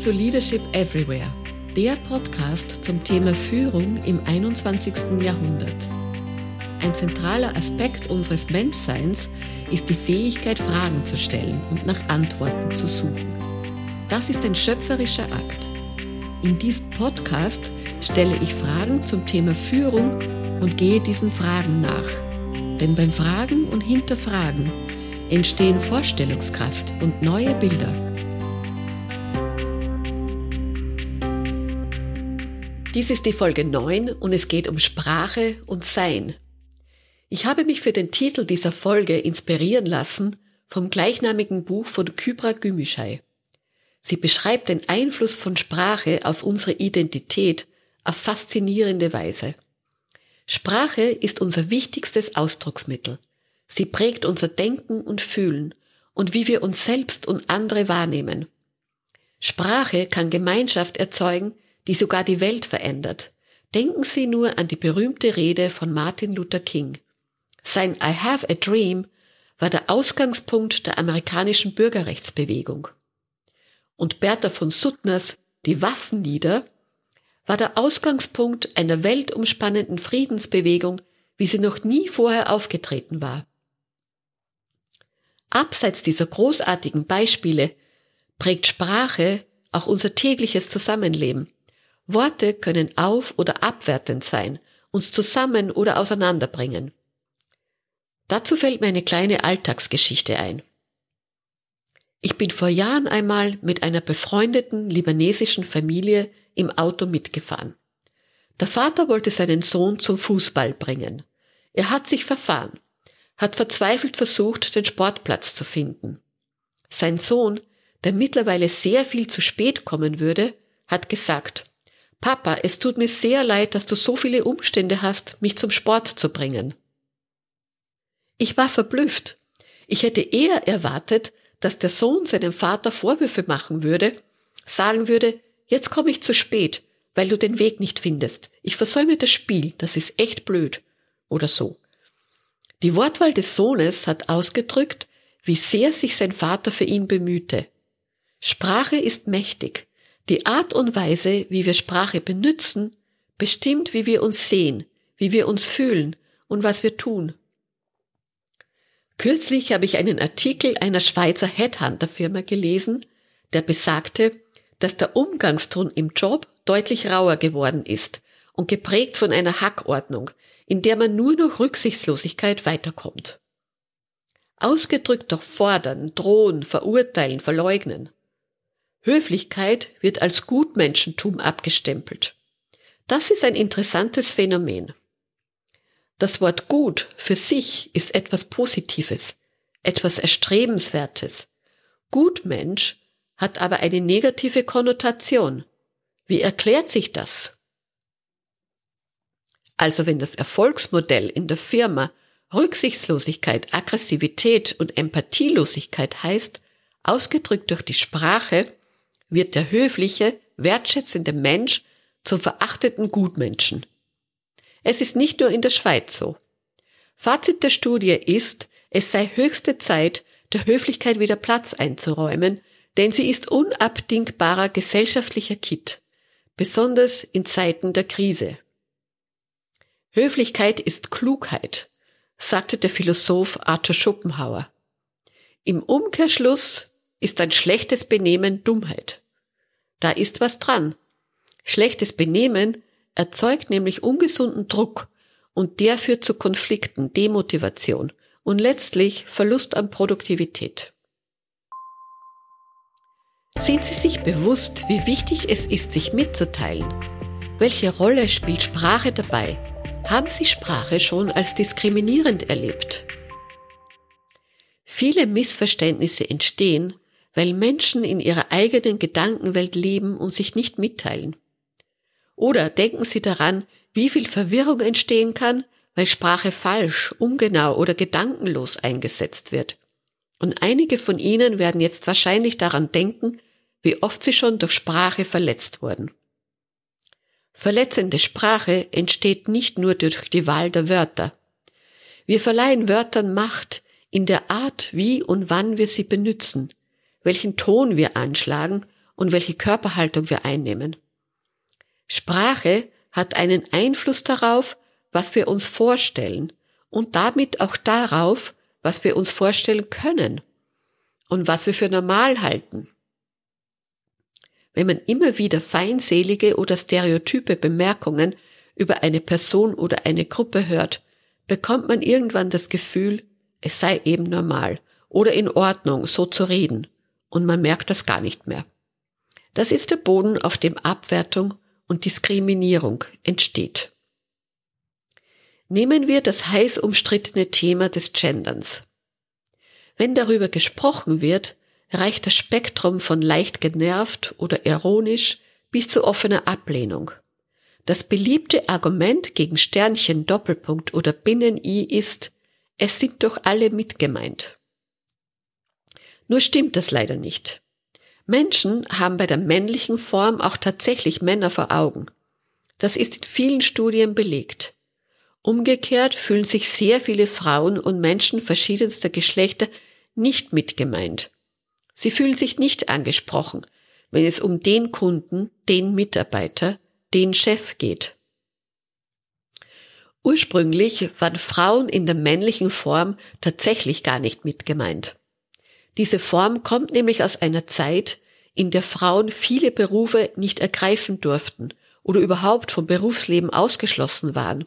zu Leadership Everywhere, der Podcast zum Thema Führung im 21. Jahrhundert. Ein zentraler Aspekt unseres Menschseins ist die Fähigkeit, Fragen zu stellen und nach Antworten zu suchen. Das ist ein schöpferischer Akt. In diesem Podcast stelle ich Fragen zum Thema Führung und gehe diesen Fragen nach. Denn beim Fragen und Hinterfragen entstehen Vorstellungskraft und neue Bilder. Dies ist die Folge 9 und es geht um Sprache und Sein. Ich habe mich für den Titel dieser Folge inspirieren lassen vom gleichnamigen Buch von Kybra Gümüşay. Sie beschreibt den Einfluss von Sprache auf unsere Identität auf faszinierende Weise. Sprache ist unser wichtigstes Ausdrucksmittel. Sie prägt unser Denken und Fühlen und wie wir uns selbst und andere wahrnehmen. Sprache kann Gemeinschaft erzeugen, die sogar die Welt verändert. Denken Sie nur an die berühmte Rede von Martin Luther King. Sein I have a dream war der Ausgangspunkt der amerikanischen Bürgerrechtsbewegung. Und Bertha von Suttners Die Waffenlieder war der Ausgangspunkt einer weltumspannenden Friedensbewegung, wie sie noch nie vorher aufgetreten war. Abseits dieser großartigen Beispiele prägt Sprache auch unser tägliches Zusammenleben. Worte können auf- oder abwertend sein, uns zusammen oder auseinanderbringen. Dazu fällt mir eine kleine Alltagsgeschichte ein. Ich bin vor Jahren einmal mit einer befreundeten libanesischen Familie im Auto mitgefahren. Der Vater wollte seinen Sohn zum Fußball bringen. Er hat sich verfahren, hat verzweifelt versucht, den Sportplatz zu finden. Sein Sohn, der mittlerweile sehr viel zu spät kommen würde, hat gesagt, Papa, es tut mir sehr leid, dass du so viele Umstände hast, mich zum Sport zu bringen. Ich war verblüfft. Ich hätte eher erwartet, dass der Sohn seinem Vater Vorwürfe machen würde, sagen würde, jetzt komme ich zu spät, weil du den Weg nicht findest. Ich versäume das Spiel, das ist echt blöd. Oder so. Die Wortwahl des Sohnes hat ausgedrückt, wie sehr sich sein Vater für ihn bemühte. Sprache ist mächtig. Die Art und Weise, wie wir Sprache benutzen, bestimmt, wie wir uns sehen, wie wir uns fühlen und was wir tun. Kürzlich habe ich einen Artikel einer Schweizer Headhunter-Firma gelesen, der besagte, dass der Umgangston im Job deutlich rauer geworden ist und geprägt von einer Hackordnung, in der man nur noch Rücksichtslosigkeit weiterkommt. Ausgedrückt durch Fordern, Drohen, Verurteilen, Verleugnen. Höflichkeit wird als Gutmenschentum abgestempelt. Das ist ein interessantes Phänomen. Das Wort gut für sich ist etwas Positives, etwas Erstrebenswertes. Gutmensch hat aber eine negative Konnotation. Wie erklärt sich das? Also wenn das Erfolgsmodell in der Firma Rücksichtslosigkeit, Aggressivität und Empathielosigkeit heißt, ausgedrückt durch die Sprache, wird der höfliche, wertschätzende Mensch zum verachteten Gutmenschen. Es ist nicht nur in der Schweiz so. Fazit der Studie ist, es sei höchste Zeit, der Höflichkeit wieder Platz einzuräumen, denn sie ist unabdingbarer gesellschaftlicher Kit, besonders in Zeiten der Krise. Höflichkeit ist Klugheit, sagte der Philosoph Arthur Schopenhauer. Im Umkehrschluss ist ein schlechtes Benehmen Dummheit. Da ist was dran. Schlechtes Benehmen erzeugt nämlich ungesunden Druck und der führt zu Konflikten, Demotivation und letztlich Verlust an Produktivität. Sind Sie sich bewusst, wie wichtig es ist, sich mitzuteilen? Welche Rolle spielt Sprache dabei? Haben Sie Sprache schon als diskriminierend erlebt? Viele Missverständnisse entstehen, weil Menschen in ihrer eigenen Gedankenwelt leben und sich nicht mitteilen. Oder denken Sie daran, wie viel Verwirrung entstehen kann, weil Sprache falsch, ungenau oder gedankenlos eingesetzt wird. Und einige von Ihnen werden jetzt wahrscheinlich daran denken, wie oft sie schon durch Sprache verletzt wurden. Verletzende Sprache entsteht nicht nur durch die Wahl der Wörter. Wir verleihen Wörtern Macht in der Art, wie und wann wir sie benutzen, welchen Ton wir anschlagen und welche Körperhaltung wir einnehmen. Sprache hat einen Einfluss darauf, was wir uns vorstellen und damit auch darauf, was wir uns vorstellen können und was wir für normal halten. Wenn man immer wieder feindselige oder stereotype Bemerkungen über eine Person oder eine Gruppe hört, bekommt man irgendwann das Gefühl, es sei eben normal oder in Ordnung, so zu reden, und man merkt das gar nicht mehr. Das ist der Boden, auf dem Abwertung und Diskriminierung entsteht. Nehmen wir das heiß umstrittene Thema des Genderns. Wenn darüber gesprochen wird, reicht das Spektrum von leicht genervt oder ironisch bis zu offener Ablehnung. Das beliebte Argument gegen Sternchen, Doppelpunkt oder Binnen-I ist, es sind doch alle mitgemeint. Nur stimmt das leider nicht. Menschen haben bei der männlichen Form auch tatsächlich Männer vor Augen. Das ist in vielen Studien belegt. Umgekehrt fühlen sich sehr viele Frauen und Menschen verschiedenster Geschlechter nicht mitgemeint. Sie fühlen sich nicht angesprochen, wenn es um den Kunden, den Mitarbeiter, den Chef geht. Ursprünglich waren Frauen in der männlichen Form tatsächlich gar nicht mitgemeint. Diese Form kommt nämlich aus einer Zeit, in der Frauen viele Berufe nicht ergreifen durften oder überhaupt vom Berufsleben ausgeschlossen waren.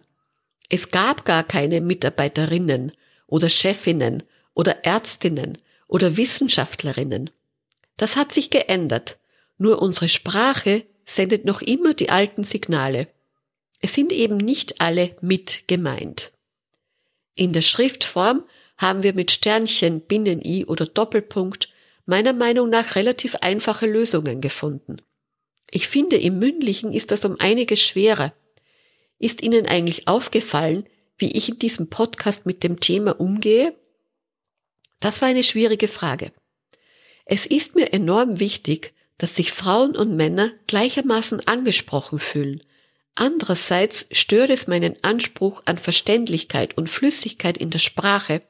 Es gab gar keine Mitarbeiterinnen oder Chefinnen oder Ärztinnen oder Wissenschaftlerinnen. Das hat sich geändert, nur unsere Sprache sendet noch immer die alten Signale. Es sind eben nicht alle mit gemeint. In der Schriftform haben wir mit Sternchen, Binnen-I oder Doppelpunkt meiner Meinung nach relativ einfache Lösungen gefunden. Ich finde, im mündlichen ist das um einiges schwerer. Ist Ihnen eigentlich aufgefallen, wie ich in diesem Podcast mit dem Thema umgehe? Das war eine schwierige Frage. Es ist mir enorm wichtig, dass sich Frauen und Männer gleichermaßen angesprochen fühlen. Andererseits stört es meinen Anspruch an Verständlichkeit und Flüssigkeit in der Sprache,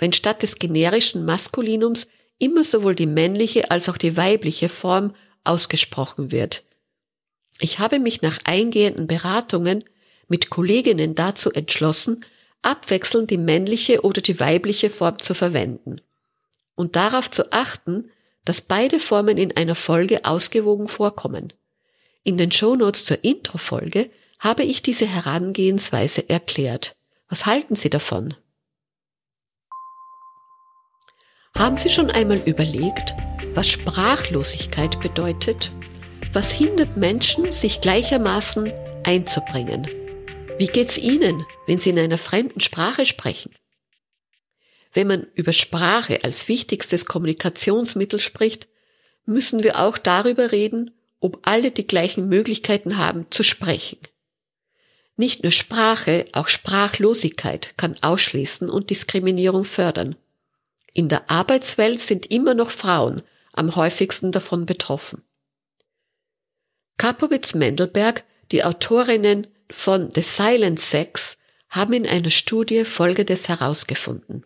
wenn statt des generischen Maskulinums immer sowohl die männliche als auch die weibliche Form ausgesprochen wird. Ich habe mich nach eingehenden Beratungen mit Kolleginnen dazu entschlossen, abwechselnd die männliche oder die weibliche Form zu verwenden und darauf zu achten, dass beide Formen in einer Folge ausgewogen vorkommen. In den Shownotes zur Intro-Folge habe ich diese Herangehensweise erklärt. Was halten Sie davon? Haben Sie schon einmal überlegt, was Sprachlosigkeit bedeutet? Was hindert Menschen, sich gleichermaßen einzubringen? Wie geht's Ihnen, wenn Sie in einer fremden Sprache sprechen? Wenn man über Sprache als wichtigstes Kommunikationsmittel spricht, müssen wir auch darüber reden, ob alle die gleichen Möglichkeiten haben zu sprechen. Nicht nur Sprache, auch Sprachlosigkeit kann ausschließen und Diskriminierung fördern. In der Arbeitswelt sind immer noch Frauen am häufigsten davon betroffen. Kapowitz-Mendelberg, die Autorinnen von The Silent Sex, haben in einer Studie Folgendes herausgefunden.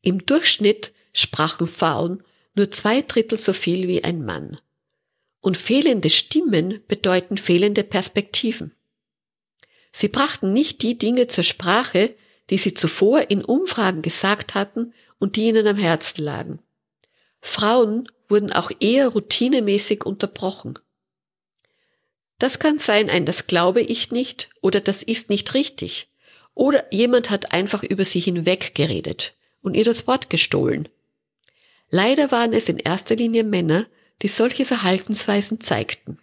Im Durchschnitt sprachen Frauen nur zwei Drittel so viel wie ein Mann. Und fehlende Stimmen bedeuten fehlende Perspektiven. Sie brachten nicht die Dinge zur Sprache, die sie zuvor in Umfragen gesagt hatten und die ihnen am Herzen lagen. Frauen wurden auch eher routinemäßig unterbrochen. Das kann sein ein das glaube ich nicht oder das ist nicht richtig oder jemand hat einfach über sie hinweg geredet und ihr das Wort gestohlen. Leider waren es in erster Linie Männer, die solche Verhaltensweisen zeigten.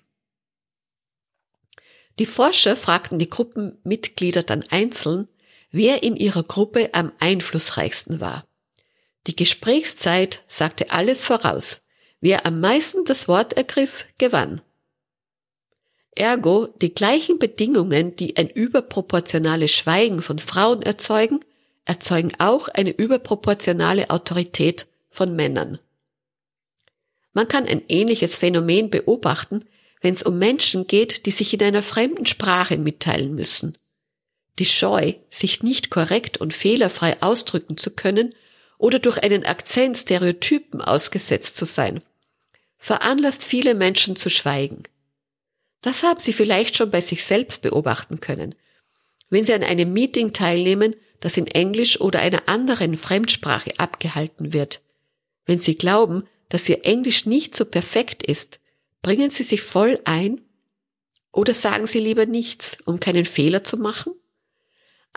Die Forscher fragten die Gruppenmitglieder dann einzeln, wer in ihrer Gruppe am einflussreichsten war. Die Gesprächszeit sagte alles voraus. Wer am meisten das Wort ergriff, gewann. Ergo, die gleichen Bedingungen, die ein überproportionales Schweigen von Frauen erzeugen, erzeugen auch eine überproportionale Autorität von Männern. Man kann ein ähnliches Phänomen beobachten, wenn es um Menschen geht, die sich in einer fremden Sprache mitteilen müssen. Die Scheu, sich nicht korrekt und fehlerfrei ausdrücken zu können oder durch einen Akzent Stereotypen ausgesetzt zu sein, veranlasst viele Menschen zu schweigen. Das haben Sie vielleicht schon bei sich selbst beobachten können. Wenn Sie an einem Meeting teilnehmen, das in Englisch oder einer anderen Fremdsprache abgehalten wird, wenn Sie glauben, dass Ihr Englisch nicht so perfekt ist, bringen Sie sich voll ein oder sagen Sie lieber nichts, um keinen Fehler zu machen?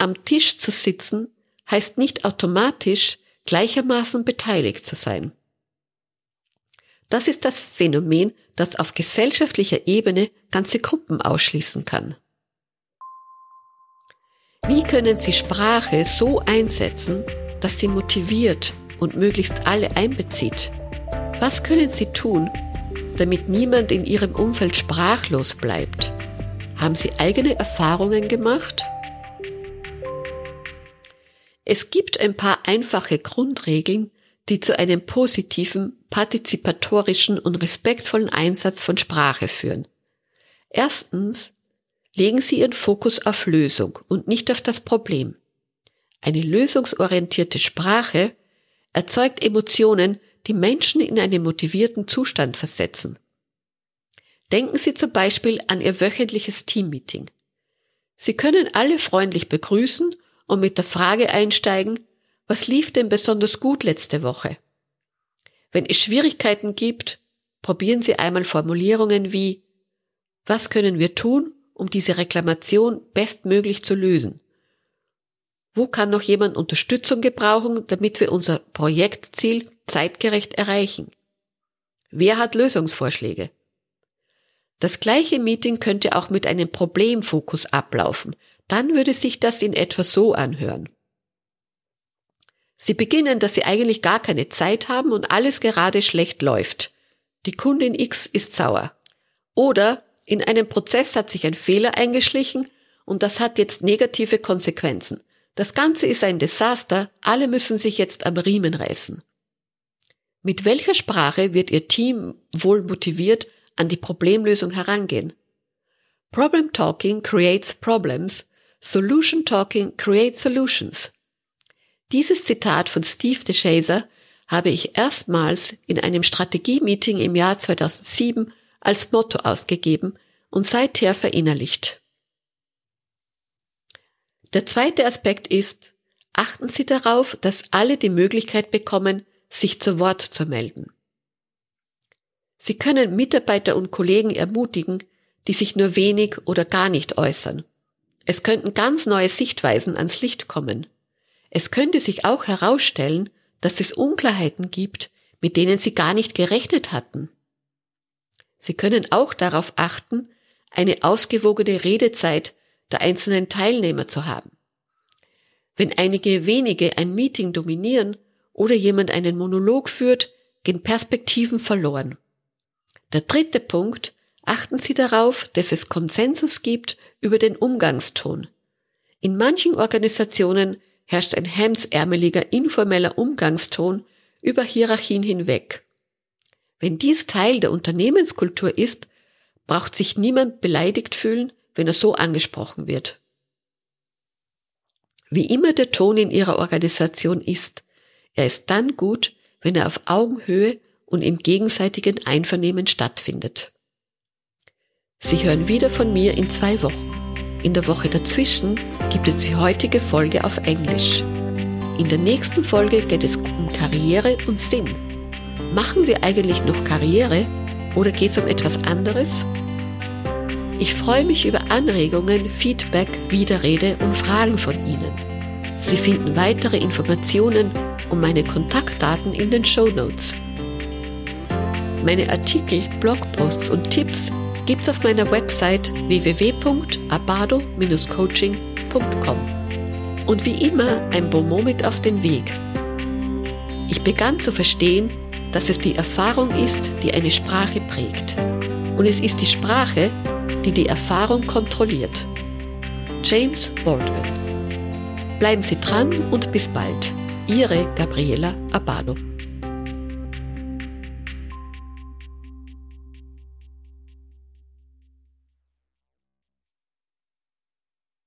Am Tisch zu sitzen heißt nicht automatisch gleichermaßen beteiligt zu sein. Das ist das Phänomen, das auf gesellschaftlicher Ebene ganze Gruppen ausschließen kann. Wie können Sie Sprache so einsetzen, dass sie motiviert und möglichst alle einbezieht? Was können Sie tun, damit niemand in Ihrem Umfeld sprachlos bleibt? Haben Sie eigene Erfahrungen gemacht? Es gibt ein paar einfache Grundregeln, die zu einem positiven, partizipatorischen und respektvollen Einsatz von Sprache führen. Erstens, legen Sie Ihren Fokus auf Lösung und nicht auf das Problem. Eine lösungsorientierte Sprache erzeugt Emotionen, die Menschen in einen motivierten Zustand versetzen. Denken Sie zum Beispiel an Ihr wöchentliches Teammeeting. Sie können alle freundlich begrüßen und mit der Frage einsteigen, was lief denn besonders gut letzte Woche? Wenn es Schwierigkeiten gibt, probieren Sie einmal Formulierungen wie Was können wir tun, um diese Reklamation bestmöglich zu lösen? Wo kann noch jemand Unterstützung gebrauchen, damit wir unser Projektziel zeitgerecht erreichen? Wer hat Lösungsvorschläge? Das gleiche Meeting könnte auch mit einem Problemfokus ablaufen. Dann würde sich das in etwa so anhören. Sie beginnen, dass Sie eigentlich gar keine Zeit haben und alles gerade schlecht läuft. Die Kundin X ist sauer. Oder in einem Prozess hat sich ein Fehler eingeschlichen und das hat jetzt negative Konsequenzen. Das Ganze ist ein Desaster, alle müssen sich jetzt am Riemen reißen. Mit welcher Sprache wird Ihr Team wohl motiviert an die Problemlösung herangehen? Problem Talking creates problems, Solution Talking creates solutions. Dieses Zitat von Steve DeShazer habe ich erstmals in einem Strategie-Meeting im Jahr 2007 als Motto ausgegeben und seither verinnerlicht. Der zweite Aspekt ist, achten Sie darauf, dass alle die Möglichkeit bekommen, sich zu Wort zu melden. Sie können Mitarbeiter und Kollegen ermutigen, die sich nur wenig oder gar nicht äußern. Es könnten ganz neue Sichtweisen ans Licht kommen. Es könnte sich auch herausstellen, dass es Unklarheiten gibt, mit denen Sie gar nicht gerechnet hatten. Sie können auch darauf achten, eine ausgewogene Redezeit der einzelnen Teilnehmer zu haben. Wenn einige wenige ein Meeting dominieren oder jemand einen Monolog führt, gehen Perspektiven verloren. Der dritte Punkt, achten Sie darauf, dass es Konsensus gibt über den Umgangston. In manchen Organisationen herrscht ein hemsärmeliger, informeller Umgangston über Hierarchien hinweg. Wenn dies Teil der Unternehmenskultur ist, braucht sich niemand beleidigt fühlen, wenn er so angesprochen wird. Wie immer der Ton in Ihrer Organisation ist, er ist dann gut, wenn er auf Augenhöhe und im gegenseitigen Einvernehmen stattfindet. Sie hören wieder von mir in zwei Wochen. In der Woche dazwischen gibt es die heutige Folge auf Englisch. In der nächsten Folge geht es um Karriere und Sinn. Machen wir eigentlich noch Karriere oder geht es um etwas anderes? Ich freue mich über Anregungen, Feedback, Widerrede und Fragen von Ihnen. Sie finden weitere Informationen und meine Kontaktdaten in den Show Notes. Meine Artikel, Blogposts und Tipps gibt's auf meiner Website www.abado-coaching.com. Und wie immer ein Bonmot mit auf den Weg. Ich begann zu verstehen, dass es die Erfahrung ist, die eine Sprache prägt. Und es ist die Sprache, die die Erfahrung kontrolliert. James Baldwin. Bleiben Sie dran und bis bald. Ihre Gabriela Abado.